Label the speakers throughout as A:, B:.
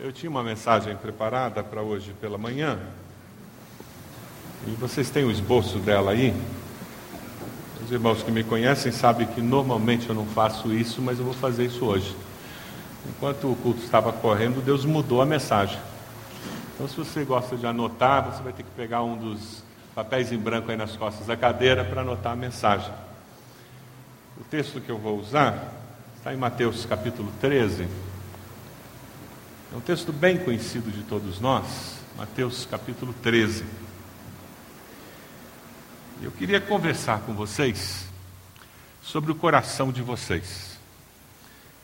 A: Eu tinha uma mensagem preparada para hoje pela manhã. E vocês têm o esboço dela aí? Os irmãos que me conhecem sabem que normalmente eu não faço isso, mas eu vou fazer isso hoje. Enquanto o culto estava correndo, Deus mudou a mensagem. Então, se você gosta de anotar, você vai ter que pegar um dos papéis em branco aí nas costas da cadeira para anotar a mensagem. O texto que eu vou usar está em Mateus capítulo 13. É um texto bem conhecido de todos nós, Mateus capítulo 13. Eu queria conversar com vocês sobre o coração de vocês.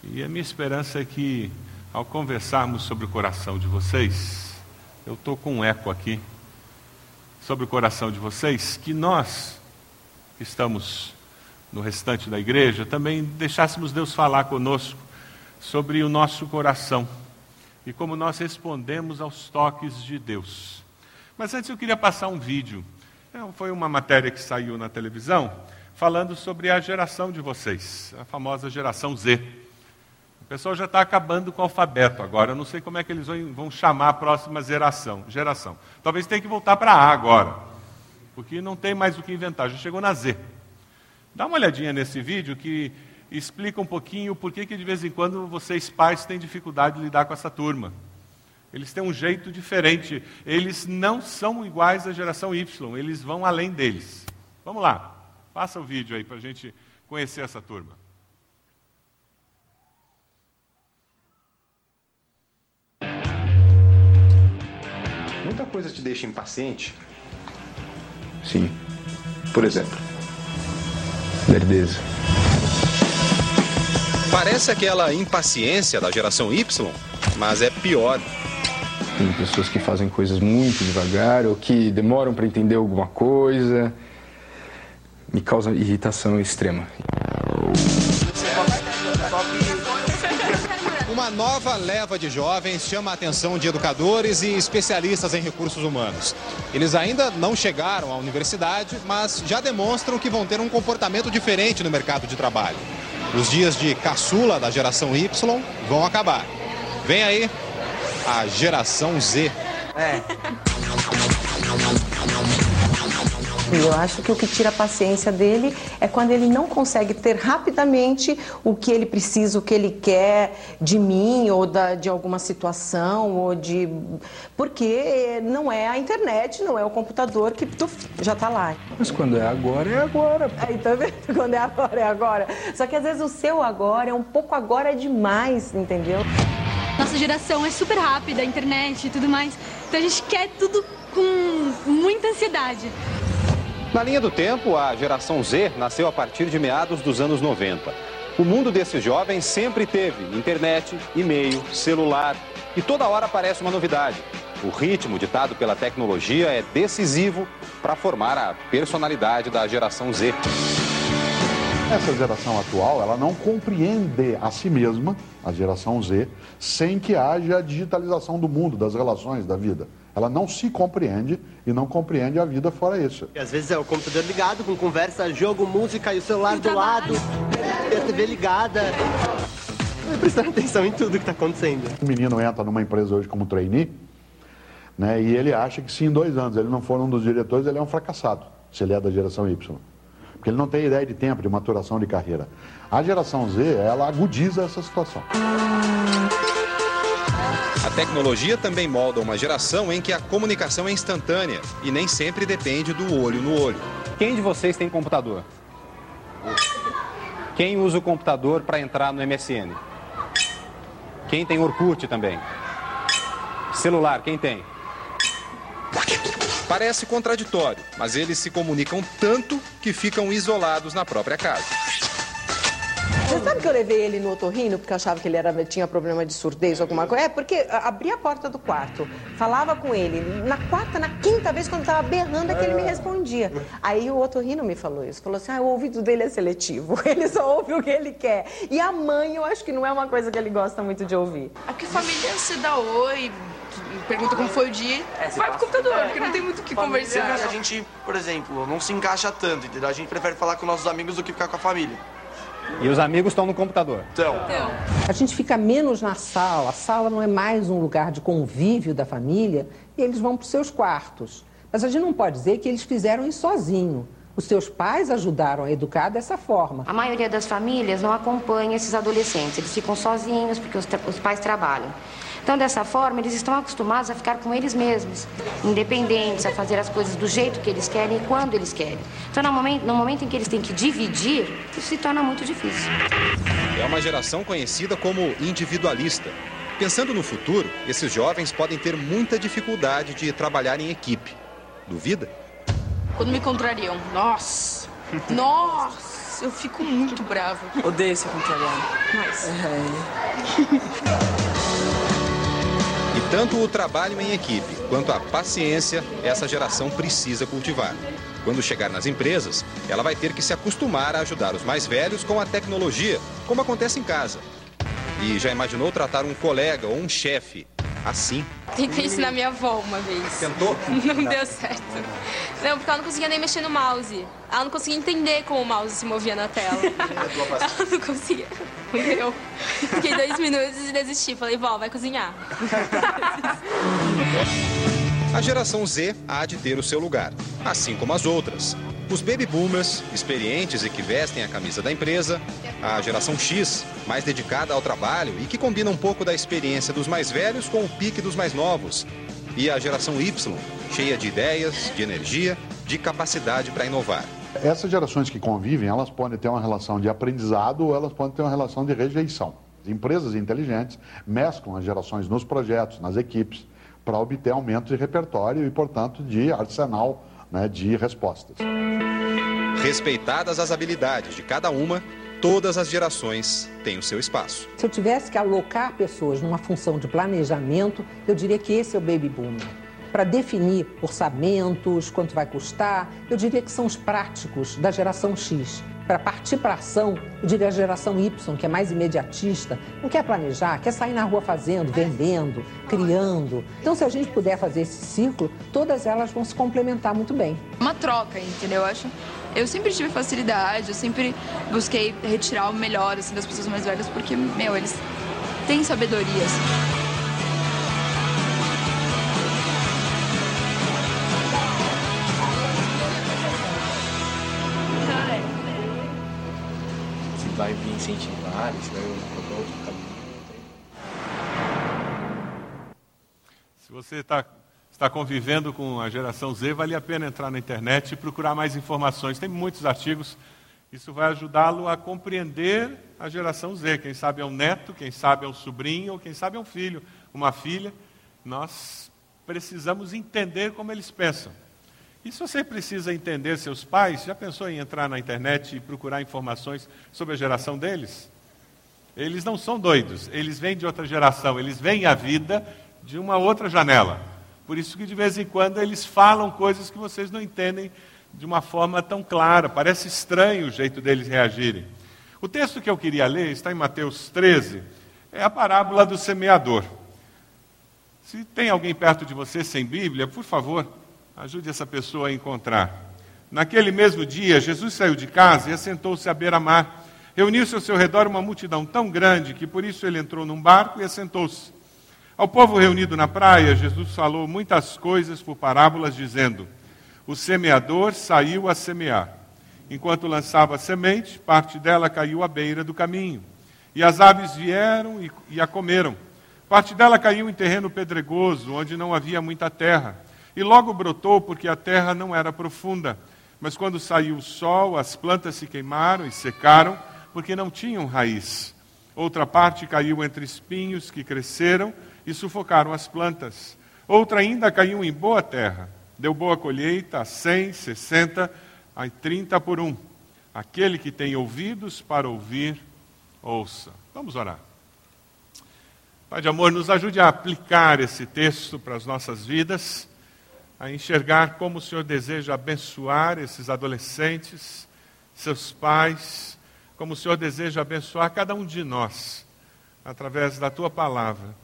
A: E a minha esperança é que, ao conversarmos sobre o coração de vocês, eu estou com um eco aqui, sobre o coração de vocês, que nós, que estamos no restante da igreja, também deixássemos Deus falar conosco sobre o nosso coração e como nós respondemos aos toques de Deus. Mas antes eu queria passar um vídeo. É, foi uma matéria que saiu na televisão falando sobre a geração de vocês, a famosa geração Z. O pessoal já está acabando com o alfabeto agora. Eu não sei como é que eles vão chamar a próxima geração. geração. Talvez tenha que voltar para A agora, porque não tem mais o que inventar. Já chegou na Z. Dá uma olhadinha nesse vídeo que explica um pouquinho por que, que de vez em quando vocês pais têm dificuldade de lidar com essa turma. Eles têm um jeito diferente. Eles não são iguais à geração Y, eles vão além deles. Vamos lá, passa o vídeo aí para a gente conhecer essa turma.
B: Muita coisa te deixa impaciente.
C: Sim. Por exemplo, lerdeza.
B: Parece aquela impaciência da geração Y, mas é pior.
C: Tem pessoas que fazem coisas muito devagar ou que demoram para entender alguma coisa. Me causa irritação extrema.
B: Uma nova leva de jovens chama a atenção de educadores e especialistas em recursos humanos. Eles ainda não chegaram à universidade, mas já demonstram que vão ter um comportamento diferente no mercado de trabalho. Os dias de caçula da geração Y vão acabar. Vem aí a geração Z. É.
D: Eu acho que o que tira a paciência dele é quando ele não consegue ter rapidamente o que ele precisa, o que ele quer de mim ou da, de alguma situação ou de porque não é a internet, não é o computador que tu, já está lá.
C: Mas quando é agora é agora.
D: Aí tá vendo? Quando é agora é agora. Só que às vezes o seu agora é um pouco agora demais, entendeu?
E: Nossa geração é super rápida, a internet e tudo mais. Então a gente quer tudo com muita ansiedade.
B: Na linha do tempo, a geração Z nasceu a partir de meados dos anos 90. O mundo desses jovens sempre teve internet, e-mail, celular e toda hora aparece uma novidade. O ritmo ditado pela tecnologia é decisivo para formar a personalidade da geração Z.
F: Essa geração atual, ela não compreende a si mesma, a geração Z, sem que haja a digitalização do mundo, das relações, da vida. Ela não se compreende e não compreende a vida fora isso.
G: E às vezes é o computador ligado com conversa, jogo, música e o celular e do lado, e a TV ligada. Prestando atenção em tudo que está acontecendo.
F: O menino entra numa empresa hoje como trainee, né, e ele acha que se em dois anos ele não for um dos diretores, ele é um fracassado, se ele é da geração Y. Porque ele não tem ideia de tempo, de maturação de carreira. A geração Z, ela agudiza essa situação.
B: A tecnologia também molda uma geração em que a comunicação é instantânea e nem sempre depende do olho no olho. Quem de vocês tem computador? Quem usa o computador para entrar no MSN? Quem tem Orkut também? Celular, quem tem? Parece contraditório, mas eles se comunicam tanto que ficam isolados na própria casa.
D: Você sabe que eu levei ele no otorrino porque eu achava que ele era, tinha problema de surdez ou alguma coisa? É, porque abria a porta do quarto, falava com ele. Na quarta, na quinta vez, quando estava berrando, é que ele me respondia. Aí o otorrino me falou isso. Falou assim, ah, o ouvido dele é seletivo. Ele só ouve o que ele quer. E a mãe, eu acho que não é uma coisa que ele gosta muito de ouvir.
H: Aqui família você dá oi, pergunta como foi o dia, é, vai pro computador, porque não tem muito o que conversar.
I: A gente, por exemplo, não se encaixa tanto, entendeu? A gente prefere falar com nossos amigos do que ficar com a família.
B: E os amigos estão no computador.
I: Então.
D: A gente fica menos na sala, a sala não é mais um lugar de convívio da família e eles vão para os seus quartos. Mas a gente não pode dizer que eles fizeram isso sozinho. Os seus pais ajudaram a educar dessa forma.
J: A maioria das famílias não acompanha esses adolescentes, eles ficam sozinhos porque os, os pais trabalham. Então, dessa forma, eles estão acostumados a ficar com eles mesmos, independentes, a fazer as coisas do jeito que eles querem e quando eles querem. Então, no momento, no momento em que eles têm que dividir, isso se torna muito difícil.
B: É uma geração conhecida como individualista. Pensando no futuro, esses jovens podem ter muita dificuldade de trabalhar em equipe. Duvida?
H: Quando me contrariam, nossa, nossa, eu fico muito bravo.
I: Odeio ser contrariado.
H: Mas...
B: E tanto o trabalho em equipe quanto a paciência, essa geração precisa cultivar. Quando chegar nas empresas, ela vai ter que se acostumar a ajudar os mais velhos com a tecnologia, como acontece em casa. E já imaginou tratar um colega ou um chefe assim?
H: Tentei ensinar minha avó uma vez.
B: Tentou?
H: Não deu certo. Não, porque ela não conseguia nem mexer no mouse. Ela não conseguia entender como o mouse se movia na tela. ela não conseguia. Entendeu? Fiquei dois minutos e desisti. Falei, vó, vai cozinhar.
B: A geração Z há de ter o seu lugar, assim como as outras. Os baby boomers, experientes e que vestem a camisa da empresa, a geração X, mais dedicada ao trabalho e que combina um pouco da experiência dos mais velhos com o pique dos mais novos, e a geração Y, cheia de ideias, de energia, de capacidade para inovar.
F: Essas gerações que convivem, elas podem ter uma relação de aprendizado ou elas podem ter uma relação de rejeição. Empresas inteligentes mesclam as gerações nos projetos, nas equipes, para obter aumento de repertório e, portanto, de arsenal né, de respostas.
B: Respeitadas as habilidades de cada uma, todas as gerações têm o seu espaço.
D: Se eu tivesse que alocar pessoas numa função de planejamento, eu diria que esse é o baby boomer. Para definir orçamentos, quanto vai custar, eu diria que são os práticos da geração X. Para partir para ação, eu diria a geração Y, que é mais imediatista, não quer planejar, quer sair na rua fazendo, vendendo, criando. Então, se a gente puder fazer esse ciclo, todas elas vão se complementar muito bem.
H: Uma troca, entendeu? Eu acho. Eu sempre tive facilidade, eu sempre busquei retirar o melhor assim, das pessoas mais velhas, porque, meu, eles têm sabedoria.
I: Incentivar, vai colocar outro caminho.
A: Se você está está convivendo com a geração Z, vale a pena entrar na internet e procurar mais informações. Tem muitos artigos. Isso vai ajudá-lo a compreender a geração Z. Quem sabe é um neto, quem sabe é um sobrinho, ou quem sabe é um filho, uma filha. Nós precisamos entender como eles pensam. E se você precisa entender seus pais, já pensou em entrar na internet e procurar informações sobre a geração deles? Eles não são doidos, eles vêm de outra geração, eles veem a vida de uma outra janela. Por isso que de vez em quando eles falam coisas que vocês não entendem de uma forma tão clara. Parece estranho o jeito deles reagirem. O texto que eu queria ler está em Mateus 13, é a parábola do semeador. Se tem alguém perto de você sem Bíblia, por favor, ajude essa pessoa a encontrar. Naquele mesmo dia, Jesus saiu de casa e assentou-se à beira-mar. Reuniu-se ao seu redor uma multidão tão grande que por isso ele entrou num barco e assentou-se. Ao povo reunido na praia, Jesus falou muitas coisas por parábolas, dizendo: O semeador saiu a semear. Enquanto lançava a semente, parte dela caiu à beira do caminho. E as aves vieram e, e a comeram. Parte dela caiu em terreno pedregoso, onde não havia muita terra. E logo brotou, porque a terra não era profunda. Mas quando saiu o sol, as plantas se queimaram e secaram, porque não tinham raiz. Outra parte caiu entre espinhos que cresceram e sufocaram as plantas. Outra ainda caiu em boa terra, deu boa colheita a cem, sessenta, a trinta por um. Aquele que tem ouvidos para ouvir, ouça. Vamos orar. Pai de amor, nos ajude a aplicar esse texto para as nossas vidas, a enxergar como o Senhor deseja abençoar esses adolescentes, seus pais, como o Senhor deseja abençoar cada um de nós, através da tua palavra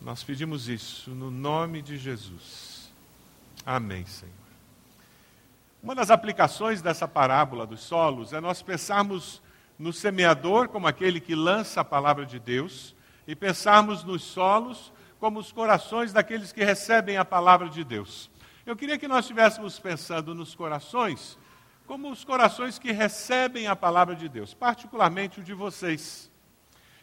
A: nós pedimos isso no nome de Jesus. Amém, Senhor. Uma das aplicações dessa parábola dos solos é nós pensarmos no semeador como aquele que lança a palavra de Deus e pensarmos nos solos como os corações daqueles que recebem a palavra de Deus. Eu queria que nós estivéssemos pensando nos corações como os corações que recebem a palavra de Deus, particularmente o de vocês.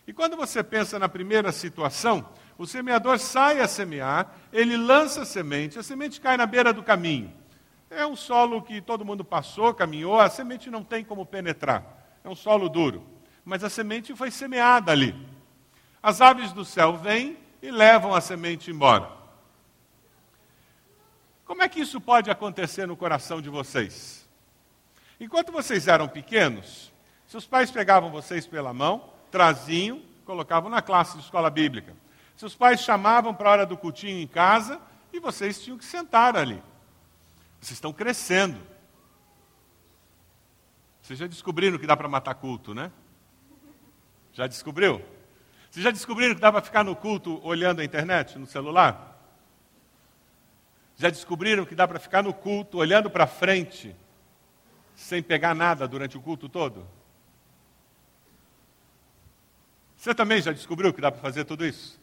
A: E quando você pensa na primeira situação, o semeador sai a semear, ele lança a semente, a semente cai na beira do caminho. É um solo que todo mundo passou, caminhou, a semente não tem como penetrar. É um solo duro. Mas a semente foi semeada ali. As aves do céu vêm e levam a semente embora. Como é que isso pode acontecer no coração de vocês? Enquanto vocês eram pequenos, seus pais pegavam vocês pela mão, traziam, colocavam na classe de escola bíblica. Seus pais chamavam para a hora do cultinho em casa e vocês tinham que sentar ali. Vocês estão crescendo. Vocês já descobriram que dá para matar culto, né? Já descobriu? Vocês já descobriram que dá para ficar no culto olhando a internet, no celular? Já descobriram que dá para ficar no culto olhando para frente, sem pegar nada durante o culto todo? Você também já descobriu que dá para fazer tudo isso?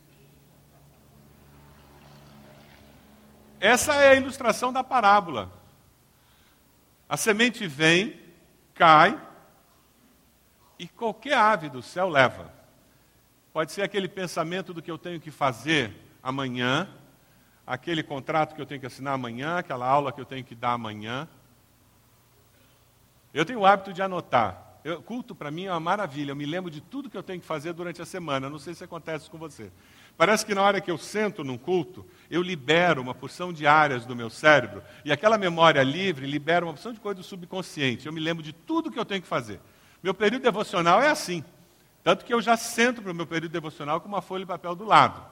A: Essa é a ilustração da parábola. A semente vem, cai, e qualquer ave do céu leva. Pode ser aquele pensamento do que eu tenho que fazer amanhã, aquele contrato que eu tenho que assinar amanhã, aquela aula que eu tenho que dar amanhã. Eu tenho o hábito de anotar. Eu, culto para mim é uma maravilha. Eu me lembro de tudo que eu tenho que fazer durante a semana. Não sei se acontece com você. Parece que na hora que eu sento num culto, eu libero uma porção de áreas do meu cérebro. E aquela memória livre libera uma porção de coisa do subconsciente. Eu me lembro de tudo que eu tenho que fazer. Meu período devocional é assim. Tanto que eu já sento para o meu período devocional com uma folha de papel do lado.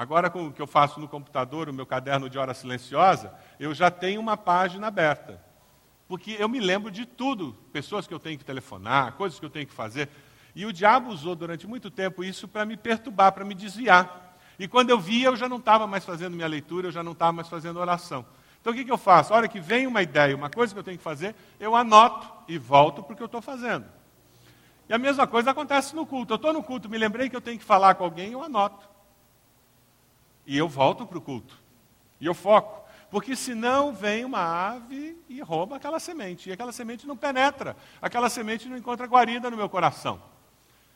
A: Agora, com o que eu faço no computador, o meu caderno de hora silenciosa, eu já tenho uma página aberta. Porque eu me lembro de tudo, pessoas que eu tenho que telefonar, coisas que eu tenho que fazer. E o diabo usou durante muito tempo isso para me perturbar, para me desviar. E quando eu via, eu já não estava mais fazendo minha leitura, eu já não estava mais fazendo oração. Então o que, que eu faço? A hora que vem uma ideia, uma coisa que eu tenho que fazer, eu anoto e volto para o que eu estou fazendo. E a mesma coisa acontece no culto. Eu estou no culto, me lembrei que eu tenho que falar com alguém, eu anoto. E eu volto para o culto. E eu foco. Porque senão vem uma ave e rouba aquela semente. E aquela semente não penetra. Aquela semente não encontra guarida no meu coração.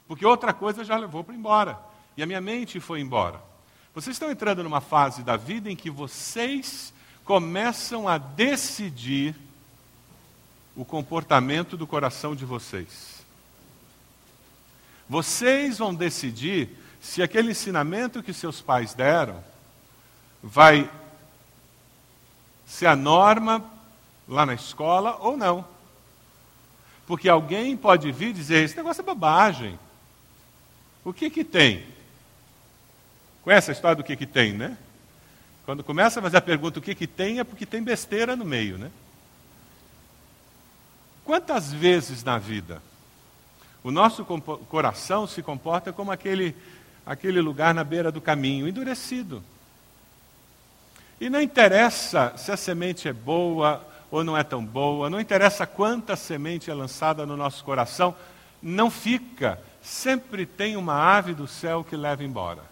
A: Porque outra coisa já levou para embora. E a minha mente foi embora. Vocês estão entrando numa fase da vida em que vocês começam a decidir o comportamento do coração de vocês. Vocês vão decidir se aquele ensinamento que seus pais deram vai ser a norma lá na escola ou não. Porque alguém pode vir dizer: esse negócio é bobagem. O que que tem? Conhece a história do que que tem, né? Quando começa a fazer a pergunta o que que tem, é porque tem besteira no meio, né? Quantas vezes na vida o nosso coração se comporta como aquele aquele lugar na beira do caminho, endurecido. E não interessa se a semente é boa ou não é tão boa, não interessa quanta semente é lançada no nosso coração, não fica. Sempre tem uma ave do céu que leva embora.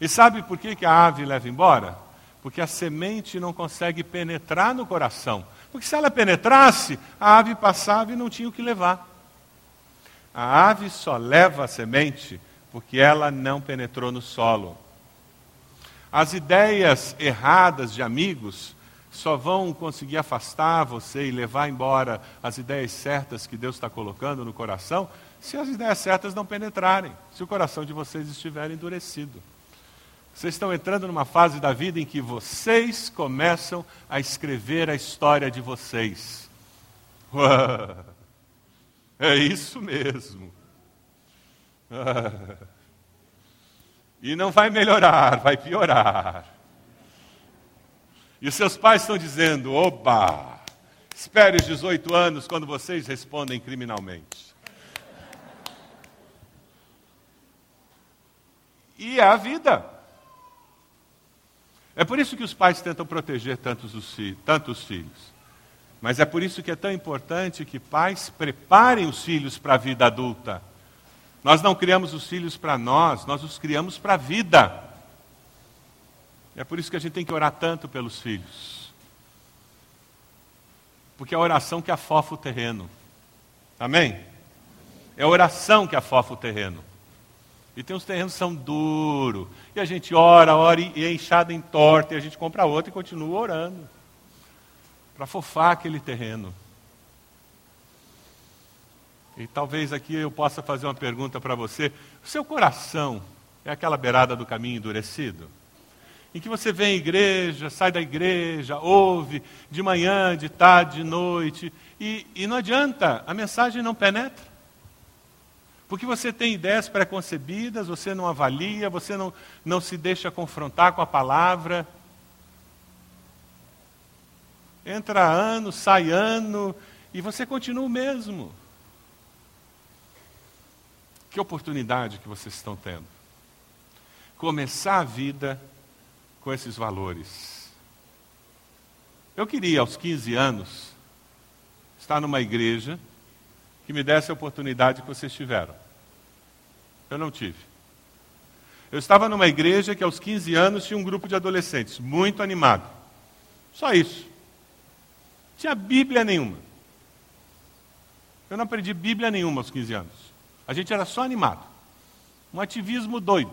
A: E sabe por que, que a ave leva embora? Porque a semente não consegue penetrar no coração. Porque se ela penetrasse, a ave passava e não tinha o que levar. A ave só leva a semente porque ela não penetrou no solo. As ideias erradas de amigos só vão conseguir afastar você e levar embora as ideias certas que Deus está colocando no coração, se as ideias certas não penetrarem, se o coração de vocês estiver endurecido. Vocês estão entrando numa fase da vida em que vocês começam a escrever a história de vocês. é isso mesmo. e não vai melhorar, vai piorar. E os seus pais estão dizendo: oba, espere os 18 anos quando vocês respondem criminalmente. E é a vida. É por isso que os pais tentam proteger tantos os, tantos filhos. Mas é por isso que é tão importante que pais preparem os filhos para a vida adulta. Nós não criamos os filhos para nós, nós os criamos para a vida. É por isso que a gente tem que orar tanto pelos filhos. Porque é a oração que afofa o terreno. Amém? É a oração que afofa o terreno. E tem uns terrenos que são duros. E a gente ora, ora e é inchado em torta. E a gente compra outro e continua orando. Para afofar aquele terreno. E talvez aqui eu possa fazer uma pergunta para você. O seu coração é aquela beirada do caminho endurecido? Em que você vem à igreja, sai da igreja, ouve de manhã, de tarde, de noite, e, e não adianta, a mensagem não penetra. Porque você tem ideias preconcebidas, você não avalia, você não, não se deixa confrontar com a palavra. Entra ano, sai ano, e você continua o mesmo. Que oportunidade que vocês estão tendo. Começar a vida com esses valores. Eu queria, aos 15 anos, estar numa igreja que me desse a oportunidade que vocês tiveram. Eu não tive. Eu estava numa igreja que aos 15 anos tinha um grupo de adolescentes, muito animado. Só isso. Não tinha Bíblia nenhuma. Eu não aprendi Bíblia nenhuma aos 15 anos. A gente era só animado. Um ativismo doido.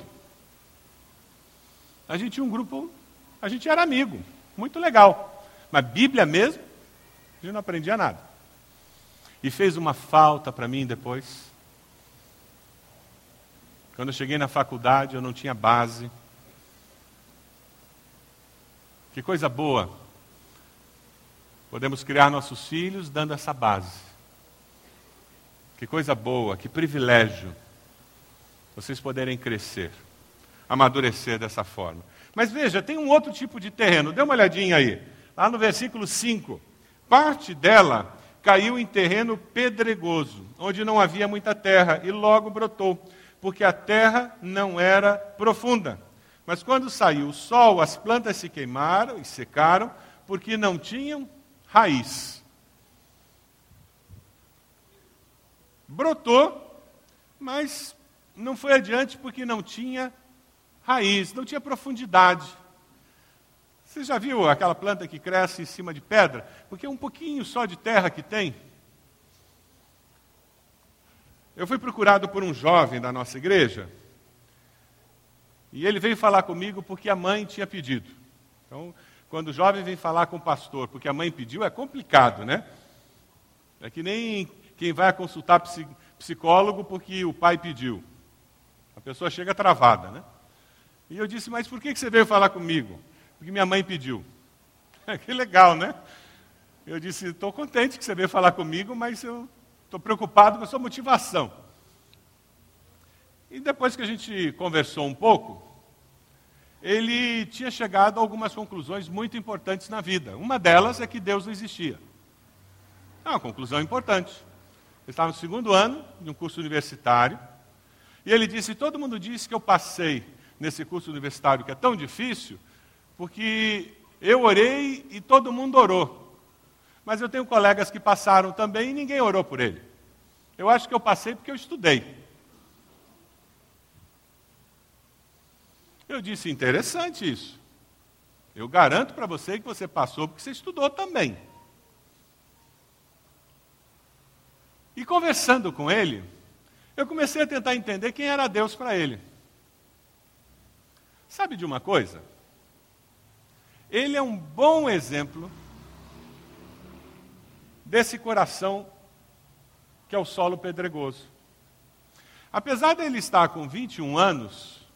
A: A gente tinha um grupo, a gente era amigo, muito legal. Mas Bíblia mesmo, a gente não aprendia nada e fez uma falta para mim depois. Quando eu cheguei na faculdade, eu não tinha base. Que coisa boa. Podemos criar nossos filhos dando essa base. Que coisa boa, que privilégio. Vocês poderem crescer, amadurecer dessa forma. Mas veja, tem um outro tipo de terreno. Dê uma olhadinha aí. Lá no versículo 5. Parte dela caiu em terreno pedregoso, onde não havia muita terra, e logo brotou, porque a terra não era profunda. Mas quando saiu o sol, as plantas se queimaram e secaram, porque não tinham raiz. Brotou, mas não foi adiante porque não tinha raiz, não tinha profundidade. Você já viu aquela planta que cresce em cima de pedra? Porque é um pouquinho só de terra que tem. Eu fui procurado por um jovem da nossa igreja. E ele veio falar comigo porque a mãe tinha pedido. Então, quando o jovem vem falar com o pastor porque a mãe pediu, é complicado, né? É que nem quem vai consultar psicólogo porque o pai pediu. A pessoa chega travada, né? E eu disse, mas por que você veio falar comigo? porque minha mãe pediu. que legal, né? Eu disse, estou contente que você veio falar comigo, mas eu estou preocupado com a sua motivação. E depois que a gente conversou um pouco, ele tinha chegado a algumas conclusões muito importantes na vida. Uma delas é que Deus não existia. É uma conclusão importante. Ele estava no segundo ano de um curso universitário, e ele disse: todo mundo disse que eu passei nesse curso universitário que é tão difícil, porque eu orei e todo mundo orou. Mas eu tenho colegas que passaram também e ninguém orou por ele. Eu acho que eu passei porque eu estudei. Eu disse: interessante isso. Eu garanto para você que você passou porque você estudou também. E conversando com ele, eu comecei a tentar entender quem era Deus para ele. Sabe de uma coisa? Ele é um bom exemplo desse coração que é o solo pedregoso. Apesar dele estar com 21 anos,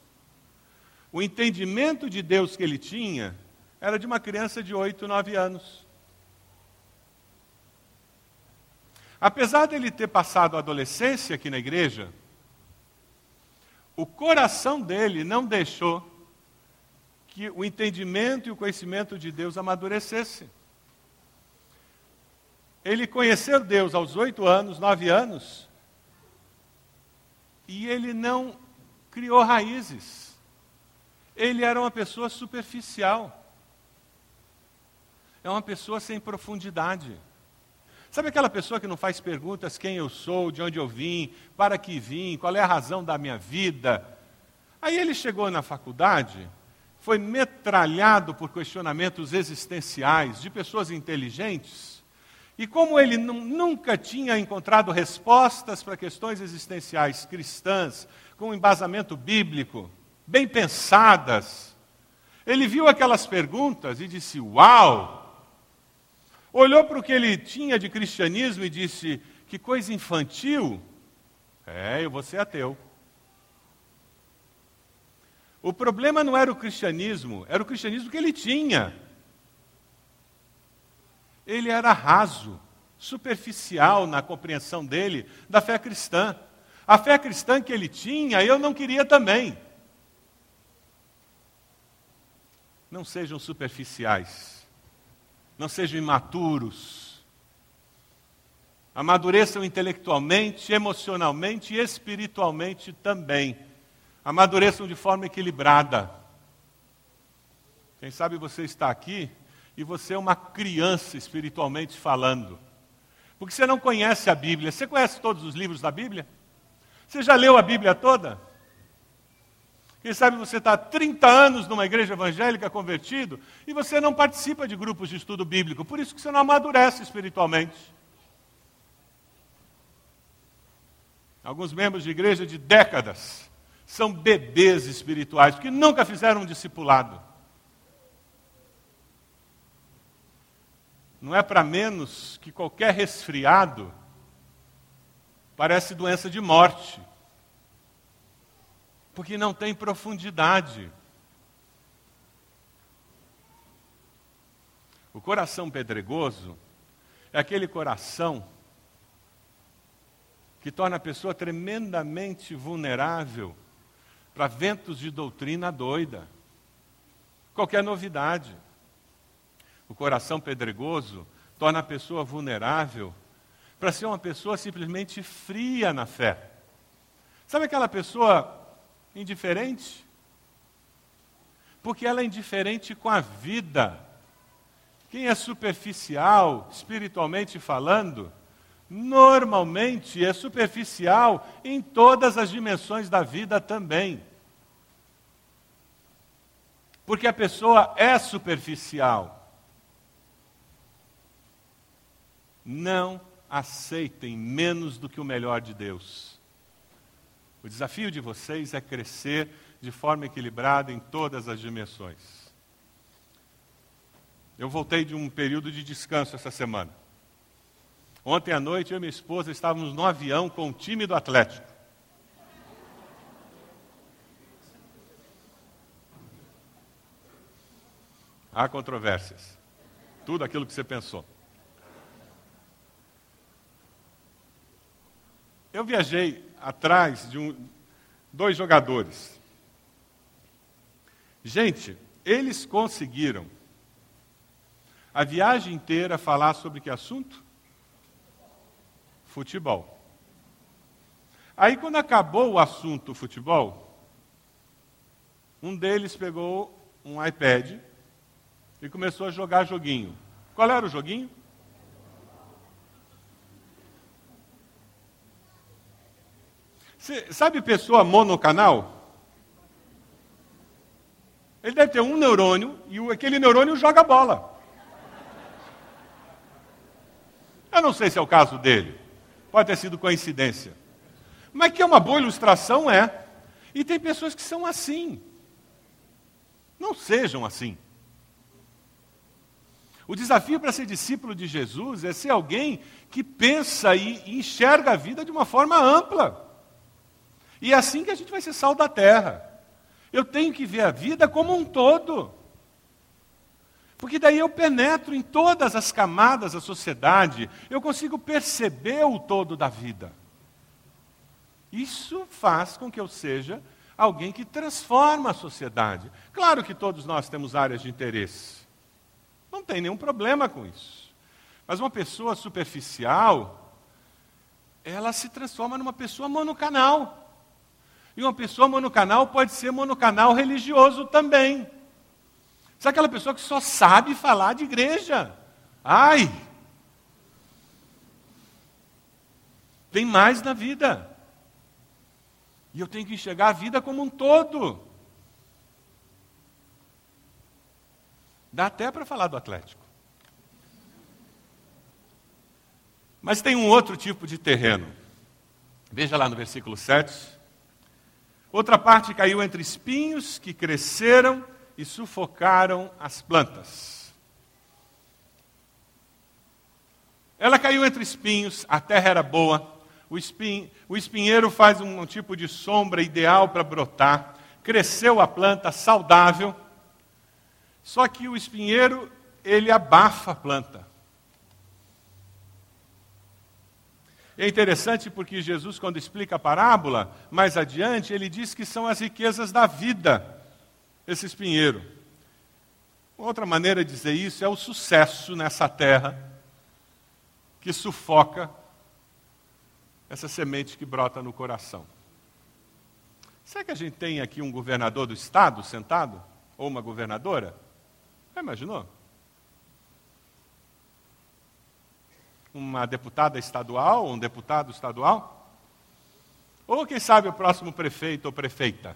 A: o entendimento de Deus que ele tinha era de uma criança de 8, 9 anos. Apesar dele ter passado a adolescência aqui na igreja, o coração dele não deixou que o entendimento e o conhecimento de Deus amadurecesse. Ele conheceu Deus aos oito anos, nove anos, e ele não criou raízes. Ele era uma pessoa superficial. É uma pessoa sem profundidade. Sabe aquela pessoa que não faz perguntas quem eu sou, de onde eu vim, para que vim, qual é a razão da minha vida? Aí ele chegou na faculdade, foi metralhado por questionamentos existenciais de pessoas inteligentes, e como ele nunca tinha encontrado respostas para questões existenciais cristãs, com embasamento bíblico, bem pensadas, ele viu aquelas perguntas e disse: Uau! Olhou para o que ele tinha de cristianismo e disse: Que coisa infantil. É, eu vou ser ateu. O problema não era o cristianismo, era o cristianismo que ele tinha. Ele era raso, superficial na compreensão dele da fé cristã. A fé cristã que ele tinha, eu não queria também. Não sejam superficiais não sejam imaturos. Amadureçam intelectualmente, emocionalmente e espiritualmente também. Amadureçam de forma equilibrada. Quem sabe você está aqui e você é uma criança espiritualmente falando. Porque você não conhece a Bíblia. Você conhece todos os livros da Bíblia? Você já leu a Bíblia toda? Quem sabe você está há 30 anos numa igreja evangélica convertido e você não participa de grupos de estudo bíblico, por isso que você não amadurece espiritualmente. Alguns membros de igreja de décadas são bebês espirituais, porque nunca fizeram um discipulado. Não é para menos que qualquer resfriado parece doença de morte porque não tem profundidade. O coração pedregoso é aquele coração que torna a pessoa tremendamente vulnerável para ventos de doutrina doida. Qualquer novidade. O coração pedregoso torna a pessoa vulnerável para ser uma pessoa simplesmente fria na fé. Sabe aquela pessoa indiferente? Porque ela é indiferente com a vida. Quem é superficial, espiritualmente falando, normalmente é superficial em todas as dimensões da vida também. Porque a pessoa é superficial. Não aceitem menos do que o melhor de Deus. O desafio de vocês é crescer de forma equilibrada em todas as dimensões. Eu voltei de um período de descanso essa semana. Ontem à noite eu e minha esposa estávamos no avião com o time do Atlético. Há controvérsias. Tudo aquilo que você pensou. Eu viajei atrás de um, dois jogadores. Gente, eles conseguiram a viagem inteira falar sobre que assunto? Futebol. Aí, quando acabou o assunto futebol, um deles pegou um iPad e começou a jogar joguinho. Qual era o joguinho? Você sabe pessoa monocanal? Ele deve ter um neurônio e aquele neurônio joga bola. Eu não sei se é o caso dele. Pode ter sido coincidência. Mas que é uma boa ilustração, é. E tem pessoas que são assim. Não sejam assim. O desafio para ser discípulo de Jesus é ser alguém que pensa e enxerga a vida de uma forma ampla. E é assim que a gente vai ser sal da terra. Eu tenho que ver a vida como um todo. Porque daí eu penetro em todas as camadas da sociedade, eu consigo perceber o todo da vida. Isso faz com que eu seja alguém que transforma a sociedade. Claro que todos nós temos áreas de interesse. Não tem nenhum problema com isso. Mas uma pessoa superficial, ela se transforma numa pessoa monocanal. E uma pessoa monocanal pode ser monocanal religioso também. Sabe aquela pessoa que só sabe falar de igreja? Ai! Tem mais na vida. E eu tenho que enxergar a vida como um todo. Dá até para falar do Atlético. Mas tem um outro tipo de terreno. Veja lá no versículo 7. Outra parte caiu entre espinhos que cresceram e sufocaram as plantas. Ela caiu entre espinhos, a terra era boa, o, o espinheiro faz um, um tipo de sombra ideal para brotar, cresceu a planta saudável, só que o espinheiro, ele abafa a planta. É interessante porque Jesus, quando explica a parábola, mais adiante, ele diz que são as riquezas da vida, esse espinheiro. Outra maneira de dizer isso é o sucesso nessa terra que sufoca essa semente que brota no coração. Será que a gente tem aqui um governador do estado sentado? Ou uma governadora? Já imaginou? Uma deputada estadual, um deputado estadual? Ou, quem sabe, o próximo prefeito ou prefeita?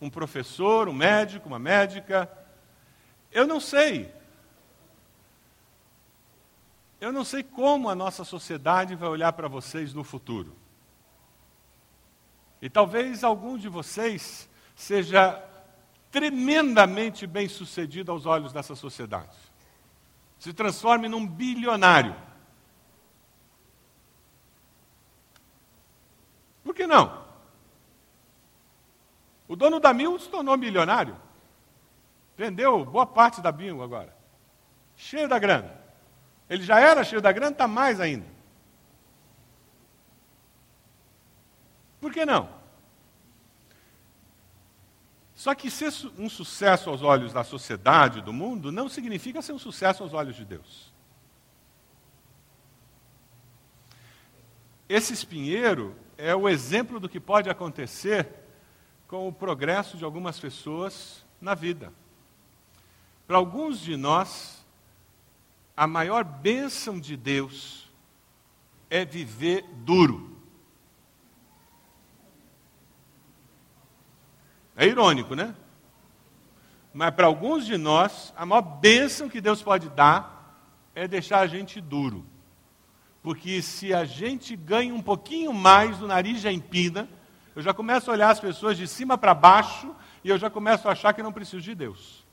A: Um professor, um médico, uma médica? Eu não sei. Eu não sei como a nossa sociedade vai olhar para vocês no futuro. E talvez algum de vocês seja tremendamente bem sucedido aos olhos dessa sociedade se transforme num bilionário. Por que não? O dono da Mil se tornou milionário. Vendeu boa parte da Mil agora. Cheio da grana. Ele já era cheio da grana, está mais ainda. Por que não? Só que ser um sucesso aos olhos da sociedade, do mundo, não significa ser um sucesso aos olhos de Deus. Esse espinheiro é o exemplo do que pode acontecer com o progresso de algumas pessoas na vida. Para alguns de nós, a maior bênção de Deus é viver duro. É irônico, né? Mas para alguns de nós, a maior bênção que Deus pode dar é deixar a gente duro. Porque se a gente ganha um pouquinho mais, o nariz já empina, eu já começo a olhar as pessoas de cima para baixo e eu já começo a achar que não preciso de Deus.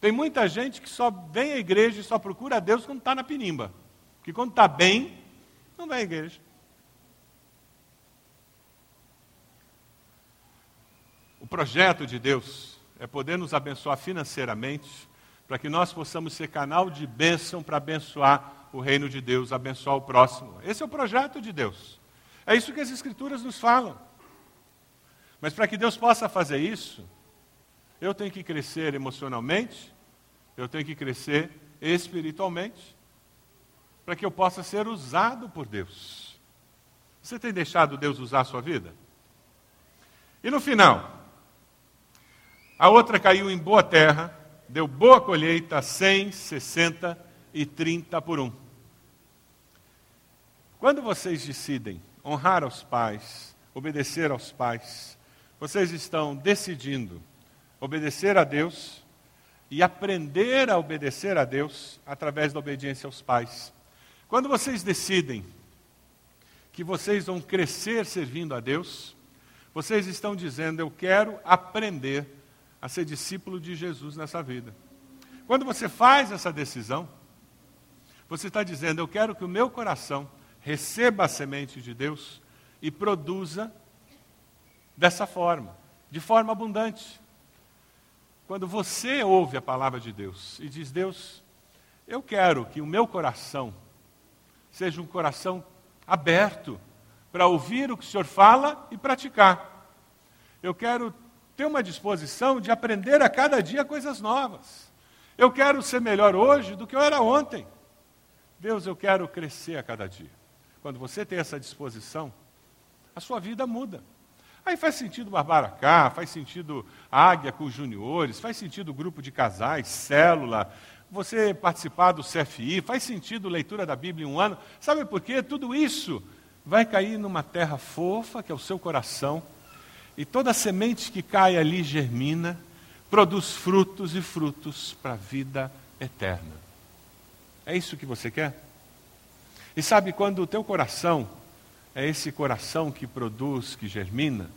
A: Tem muita gente que só vem à igreja e só procura a Deus quando está na pinimba. Porque quando está bem, não vem à igreja. Projeto de Deus é poder nos abençoar financeiramente, para que nós possamos ser canal de bênção para abençoar o reino de Deus, abençoar o próximo. Esse é o projeto de Deus. É isso que as Escrituras nos falam. Mas para que Deus possa fazer isso, eu tenho que crescer emocionalmente, eu tenho que crescer espiritualmente, para que eu possa ser usado por Deus. Você tem deixado Deus usar a sua vida? E no final, a outra caiu em boa terra, deu boa colheita, 100, 60 e 30 por um. Quando vocês decidem honrar aos pais, obedecer aos pais, vocês estão decidindo obedecer a Deus e aprender a obedecer a Deus através da obediência aos pais. Quando vocês decidem que vocês vão crescer servindo a Deus, vocês estão dizendo: Eu quero aprender a ser discípulo de Jesus nessa vida. Quando você faz essa decisão, você está dizendo: Eu quero que o meu coração receba a semente de Deus e produza dessa forma, de forma abundante. Quando você ouve a palavra de Deus e diz: Deus, eu quero que o meu coração seja um coração aberto para ouvir o que o Senhor fala e praticar. Eu quero ter uma disposição de aprender a cada dia coisas novas. Eu quero ser melhor hoje do que eu era ontem. Deus, eu quero crescer a cada dia. Quando você tem essa disposição, a sua vida muda. Aí faz sentido Barbaracá, faz sentido Águia com os juniores, faz sentido grupo de casais, célula, você participar do CFI, faz sentido leitura da Bíblia em um ano. Sabe por quê? Tudo isso vai cair numa terra fofa, que é o seu coração, e toda semente que cai ali germina, produz frutos e frutos para a vida eterna. É isso que você quer? E sabe quando o teu coração é esse coração que produz, que germina?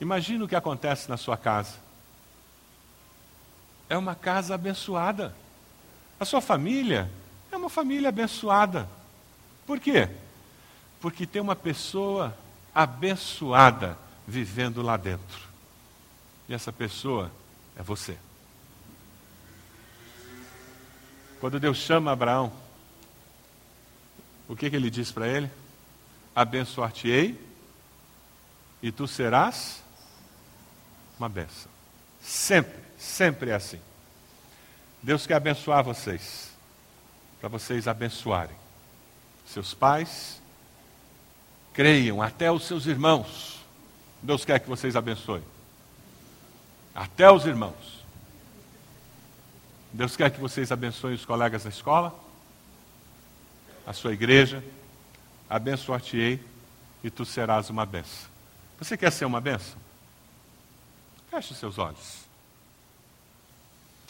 A: Imagina o que acontece na sua casa. É uma casa abençoada. A sua família é uma família abençoada. Por quê? Porque tem uma pessoa abençoada vivendo lá dentro. E essa pessoa é você. Quando Deus chama Abraão, o que, que ele diz para ele? Abençoar-te-ei e tu serás uma benção. Sempre, sempre é assim. Deus quer abençoar vocês, para vocês abençoarem seus pais, creiam, até os seus irmãos. Deus quer que vocês abençoem. Até os irmãos. Deus quer que vocês abençoem os colegas da escola, a sua igreja. Abençoar-te-ei e tu serás uma benção. Você quer ser uma benção? Feche os seus olhos.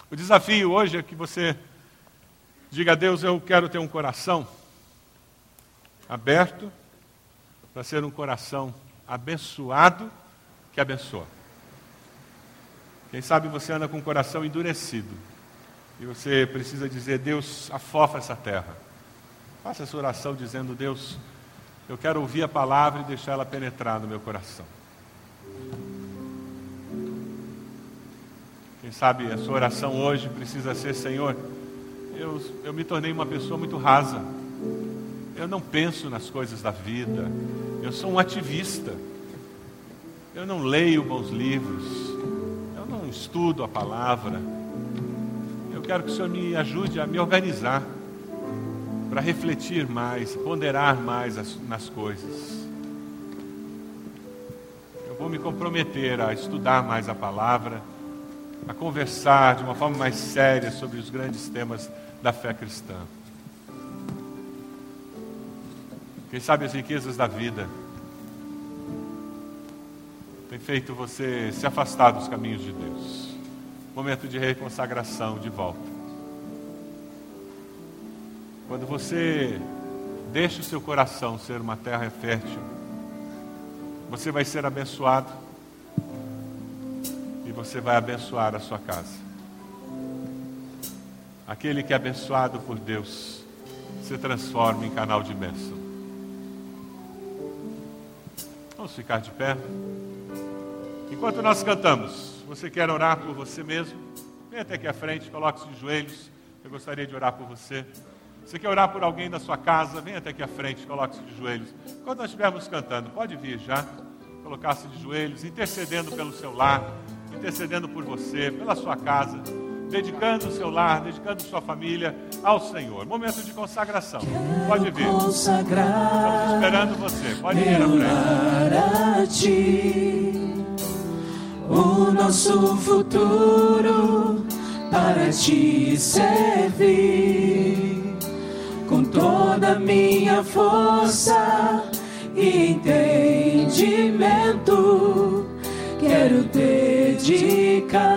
A: O desafio hoje é que você diga a Deus: Eu quero ter um coração aberto para ser um coração abençoado que abençoa. Quem sabe você anda com o coração endurecido e você precisa dizer: Deus, afofa essa terra. Faça essa oração dizendo: Deus, eu quero ouvir a palavra e deixar ela penetrar no meu coração. Quem sabe a sua oração hoje precisa ser: Senhor, eu, eu me tornei uma pessoa muito rasa. Eu não penso nas coisas da vida. Eu sou um ativista. Eu não leio bons livros. Eu não estudo a palavra quero que o Senhor me ajude a me organizar para refletir mais, ponderar mais as, nas coisas. Eu vou me comprometer a estudar mais a palavra, a conversar de uma forma mais séria sobre os grandes temas da fé cristã. Quem sabe as riquezas da vida tem feito você se afastar dos caminhos de Deus momento de reconsagração de volta. Quando você deixa o seu coração ser uma terra fértil, você vai ser abençoado e você vai abençoar a sua casa. Aquele que é abençoado por Deus se transforma em canal de bênção. Vamos ficar de pé. Enquanto nós cantamos você quer orar por você mesmo, vem até aqui à frente, coloque-se de joelhos. Eu gostaria de orar por você. Você quer orar por alguém da sua casa, vem até aqui à frente, coloque-se de joelhos. Quando nós estivermos cantando, pode vir já, colocar-se de joelhos, intercedendo pelo seu lar, intercedendo por você, pela sua casa, dedicando o seu lar, dedicando sua família ao Senhor. Momento de consagração. Pode vir. Estamos esperando você. Pode vir à frente
K: o nosso futuro para te servir com toda a minha força e entendimento. Quero dedicar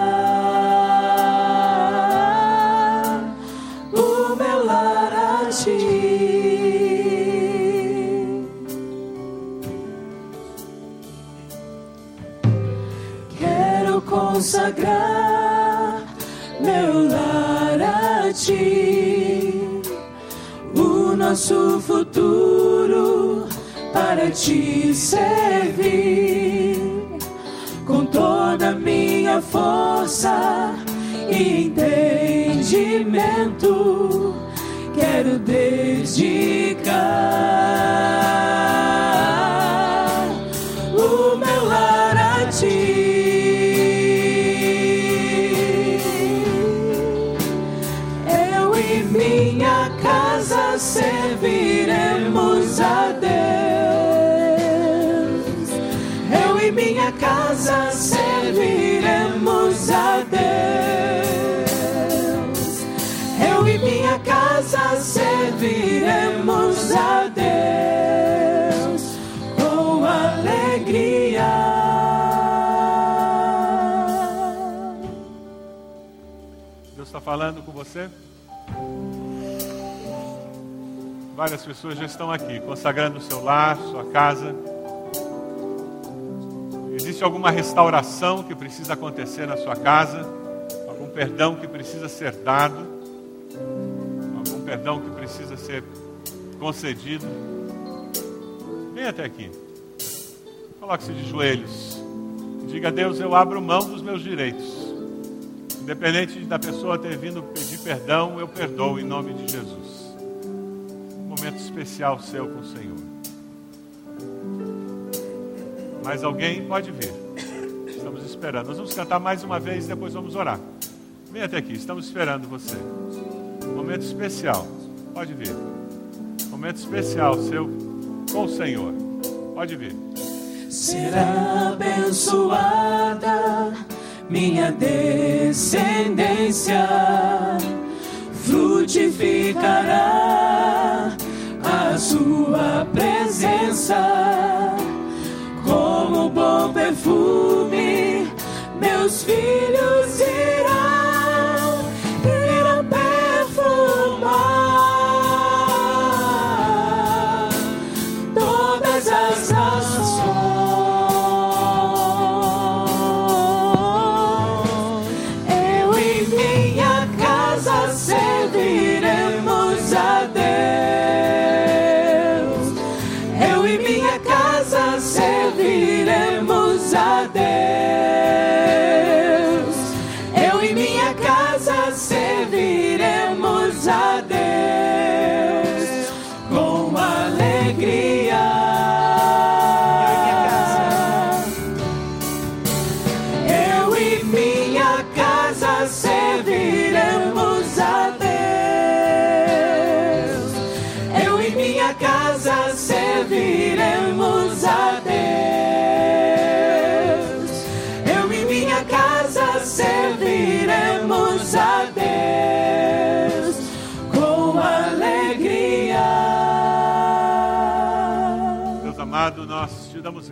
K: consagrar meu lar a ti, o nosso futuro para te servir com toda a minha força e entendimento. Quero dedicar
A: falando com você? Várias pessoas já estão aqui, consagrando o seu lar, sua casa. Existe alguma restauração que precisa acontecer na sua casa? Algum perdão que precisa ser dado? Algum perdão que precisa ser concedido? Vem até aqui. Coloque-se de joelhos. Diga a Deus: Eu abro mão dos meus direitos. Independente da pessoa ter vindo pedir perdão, eu perdoo em nome de Jesus. Um momento especial seu com o Senhor. Mais alguém pode vir. Estamos esperando. Nós vamos cantar mais uma vez e depois vamos orar. Vem até aqui, estamos esperando você. Momento especial. Pode vir. Momento especial seu com o Senhor. Pode vir.
K: Será abençoada minha descendência, frutificará a sua presença como bom perfume. Meus filhos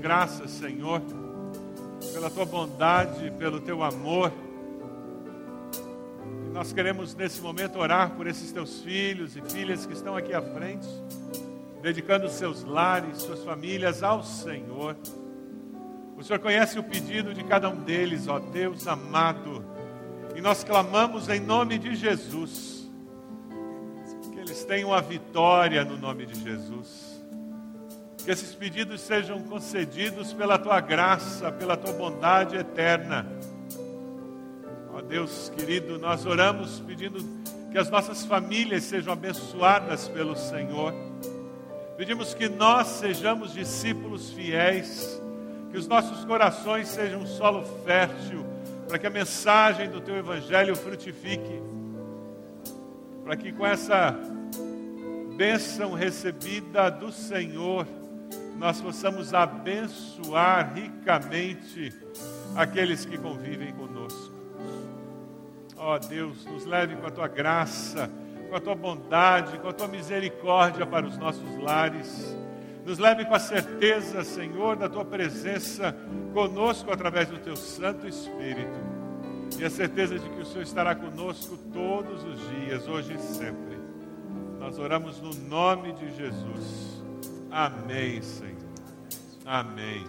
A: graças, Senhor, pela tua bondade, pelo teu amor. E nós queremos nesse momento orar por esses teus filhos e filhas que estão aqui à frente, dedicando seus lares, suas famílias ao Senhor. O Senhor conhece o pedido de cada um deles, ó Deus amado. E nós clamamos em nome de Jesus. Que eles tenham a vitória no nome de Jesus. Que esses pedidos sejam concedidos pela tua graça, pela tua bondade eterna. Ó Deus querido, nós oramos pedindo que as nossas famílias sejam abençoadas pelo Senhor. Pedimos que nós sejamos discípulos fiéis, que os nossos corações sejam um solo fértil, para que a mensagem do teu evangelho frutifique, para que com essa bênção recebida do Senhor, nós possamos abençoar ricamente aqueles que convivem conosco. Ó Deus, nos leve com a tua graça, com a tua bondade, com a tua misericórdia para os nossos lares. Nos leve com a certeza, Senhor, da tua presença conosco através do teu Santo Espírito. E a certeza de que o Senhor estará conosco todos os dias, hoje e sempre. Nós oramos no nome de Jesus. Amém, Senhor. Amém.